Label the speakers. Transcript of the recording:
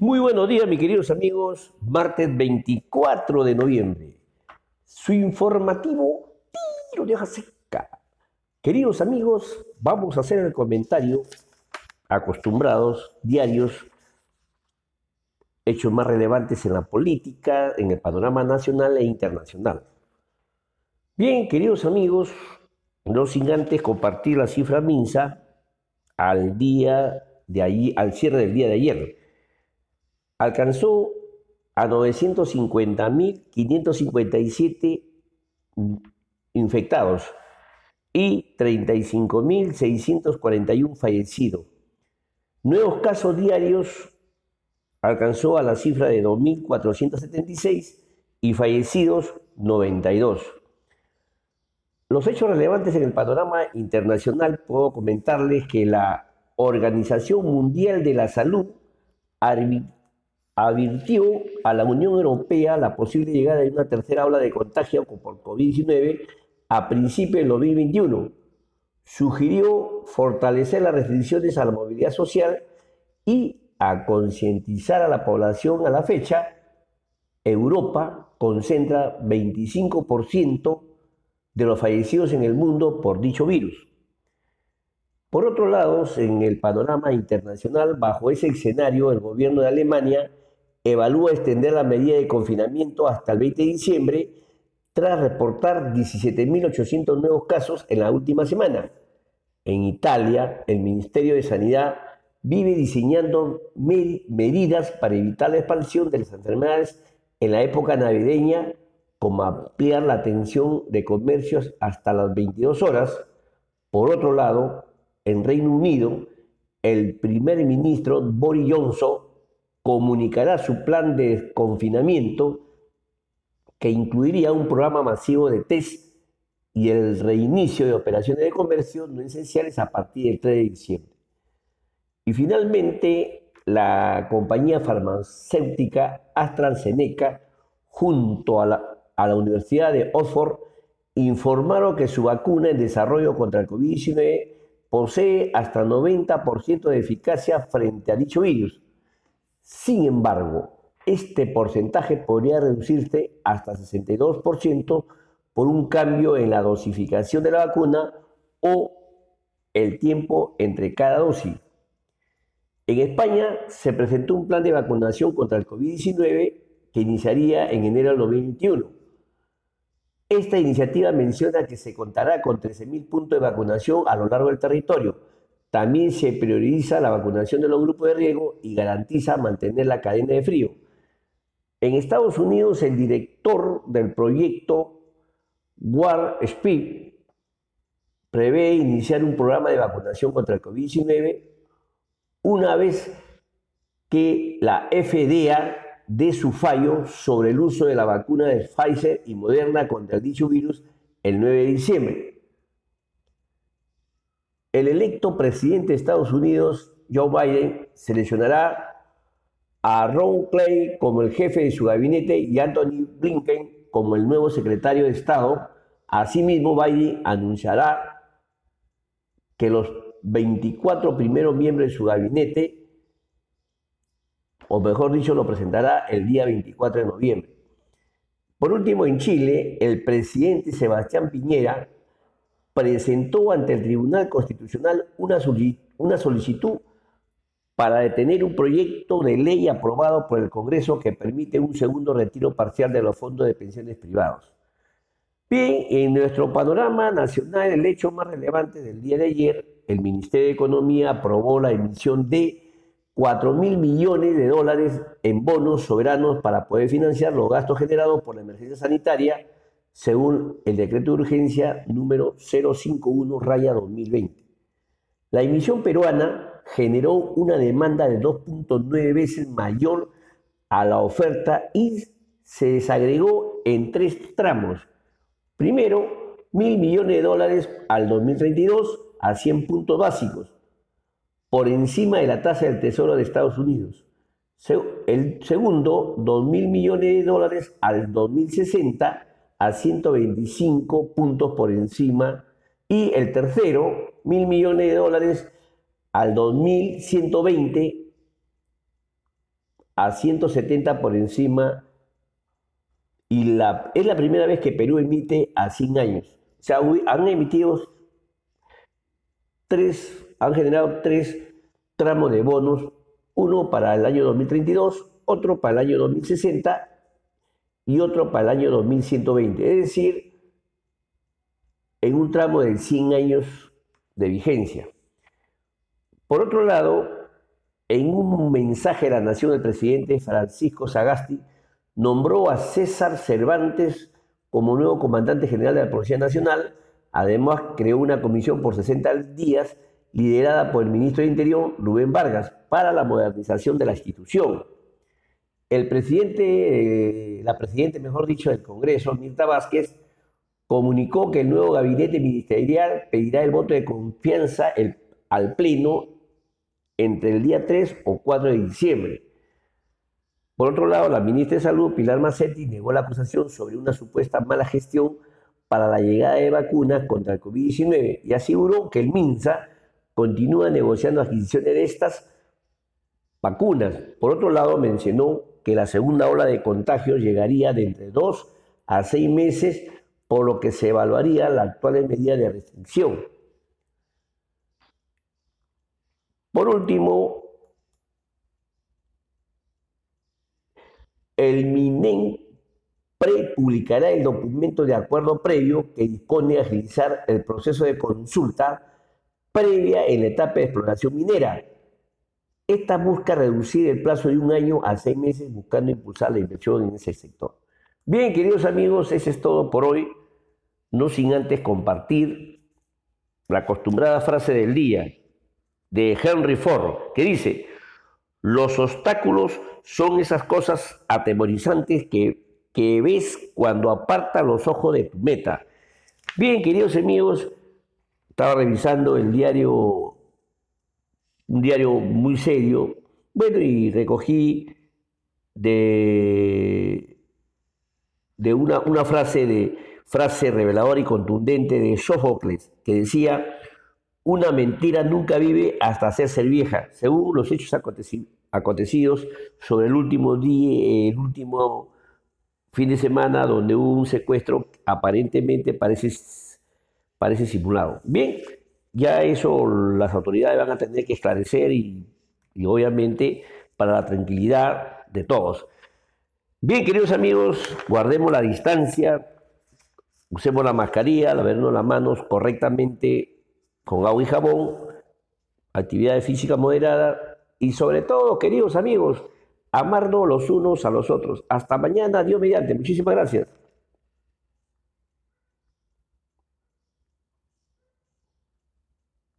Speaker 1: Muy buenos días, mis queridos amigos. Martes 24 de noviembre. Su informativo tiro de hoja seca. Queridos amigos, vamos a hacer el comentario acostumbrados, diarios, hechos más relevantes en la política, en el panorama nacional e internacional. Bien, queridos amigos, no sin antes compartir la cifra MINSA al día de allí, al cierre del día de ayer alcanzó a 950.557 infectados y 35.641 fallecidos. Nuevos casos diarios alcanzó a la cifra de 2.476 y fallecidos 92. Los hechos relevantes en el panorama internacional puedo comentarles que la Organización Mundial de la Salud advirtió a la Unión Europea la posible llegada de una tercera ola de contagio por COVID-19 a principios del 2021. Sugirió fortalecer las restricciones a la movilidad social y a concientizar a la población a la fecha. Europa concentra 25% de los fallecidos en el mundo por dicho virus. Por otro lado, en el panorama internacional, bajo ese escenario, el gobierno de Alemania evalúa extender la medida de confinamiento hasta el 20 de diciembre tras reportar 17.800 nuevos casos en la última semana. En Italia, el Ministerio de Sanidad vive diseñando medidas para evitar la expansión de las enfermedades en la época navideña, como ampliar la atención de comercios hasta las 22 horas. Por otro lado, en Reino Unido, el primer ministro Boris Johnson comunicará su plan de confinamiento que incluiría un programa masivo de test y el reinicio de operaciones de comercio no esenciales a partir del 3 de diciembre. Y finalmente, la compañía farmacéutica AstraZeneca, junto a la, a la Universidad de Oxford, informaron que su vacuna en desarrollo contra el COVID-19 posee hasta 90% de eficacia frente a dicho virus sin embargo, este porcentaje podría reducirse hasta 62% por un cambio en la dosificación de la vacuna o el tiempo entre cada dosis. En España se presentó un plan de vacunación contra el COVID-19 que iniciaría en enero del 2021. Esta iniciativa menciona que se contará con 13.000 puntos de vacunación a lo largo del territorio, también se prioriza la vacunación de los grupos de riesgo y garantiza mantener la cadena de frío. En Estados Unidos, el director del proyecto War Speed prevé iniciar un programa de vacunación contra el COVID-19 una vez que la FDA dé su fallo sobre el uso de la vacuna de Pfizer y Moderna contra dicho virus el 9 de diciembre. El electo presidente de Estados Unidos, Joe Biden, seleccionará a Ron Clay como el jefe de su gabinete y Anthony Blinken como el nuevo secretario de Estado. Asimismo, Biden anunciará que los 24 primeros miembros de su gabinete, o mejor dicho, lo presentará el día 24 de noviembre. Por último, en Chile, el presidente Sebastián Piñera presentó ante el Tribunal Constitucional una solicitud para detener un proyecto de ley aprobado por el Congreso que permite un segundo retiro parcial de los fondos de pensiones privados. Bien, en nuestro panorama nacional, el hecho más relevante del día de ayer, el Ministerio de Economía aprobó la emisión de 4 mil millones de dólares en bonos soberanos para poder financiar los gastos generados por la emergencia sanitaria según el decreto de urgencia número 051-2020. La emisión peruana generó una demanda de 2.9 veces mayor a la oferta y se desagregó en tres tramos. Primero, mil millones de dólares al 2032 a 100 puntos básicos, por encima de la tasa del Tesoro de Estados Unidos. El segundo, 2 mil millones de dólares al 2060 a 125 puntos por encima. Y el tercero, mil millones de dólares al 2120 a 170 por encima y es la primera vez que Perú emite a 100 años. O sea, han emitido tres, han generado tres tramos de bonos, uno para el año 2032, otro para el año 2060 y otro para el año 2120. Es decir, en un tramo de 100 años de vigencia. Por otro lado, en un mensaje a la nación, el presidente Francisco Sagasti nombró a César Cervantes como nuevo comandante general de la Policía Nacional. Además, creó una comisión por 60 días liderada por el ministro de Interior, Rubén Vargas, para la modernización de la institución. El presidente, eh, la presidenta, mejor dicho, del Congreso, Mirta Vázquez, comunicó que el nuevo gabinete ministerial pedirá el voto de confianza al Pleno entre el día 3 o 4 de diciembre. Por otro lado, la ministra de Salud, Pilar Macetti, negó la acusación sobre una supuesta mala gestión para la llegada de vacunas contra el COVID-19 y aseguró que el MINSA continúa negociando adquisiciones de estas vacunas. Por otro lado, mencionó que la segunda ola de contagios llegaría de entre dos a seis meses, por lo que se evaluaría la actual medida de restricción. Por último, el MINEN prepublicará el documento de acuerdo previo que dispone a agilizar el proceso de consulta previa en la etapa de exploración minera. Esta busca reducir el plazo de un año a seis meses buscando impulsar la inversión en ese sector. Bien, queridos amigos, eso es todo por hoy. No sin antes compartir la acostumbrada frase del día de Henry Ford, que dice, los obstáculos son esas cosas atemorizantes que, que ves cuando aparta los ojos de tu meta. Bien, queridos amigos, estaba revisando el diario, un diario muy serio, bueno, y recogí de, de una, una frase de frase reveladora y contundente de Sófocles, que decía, una mentira nunca vive hasta hacerse vieja, según los hechos acontecidos sobre el último día, el último fin de semana donde hubo un secuestro aparentemente parece, parece simulado. Bien, ya eso las autoridades van a tener que esclarecer y, obviamente para la tranquilidad de todos. Bien, queridos amigos, guardemos la distancia, usemos la mascarilla, lavarnos las manos correctamente con agua y jabón, actividad física moderada y sobre todo, queridos amigos, amarnos los unos a los otros. Hasta mañana, Dios mediante. Muchísimas gracias.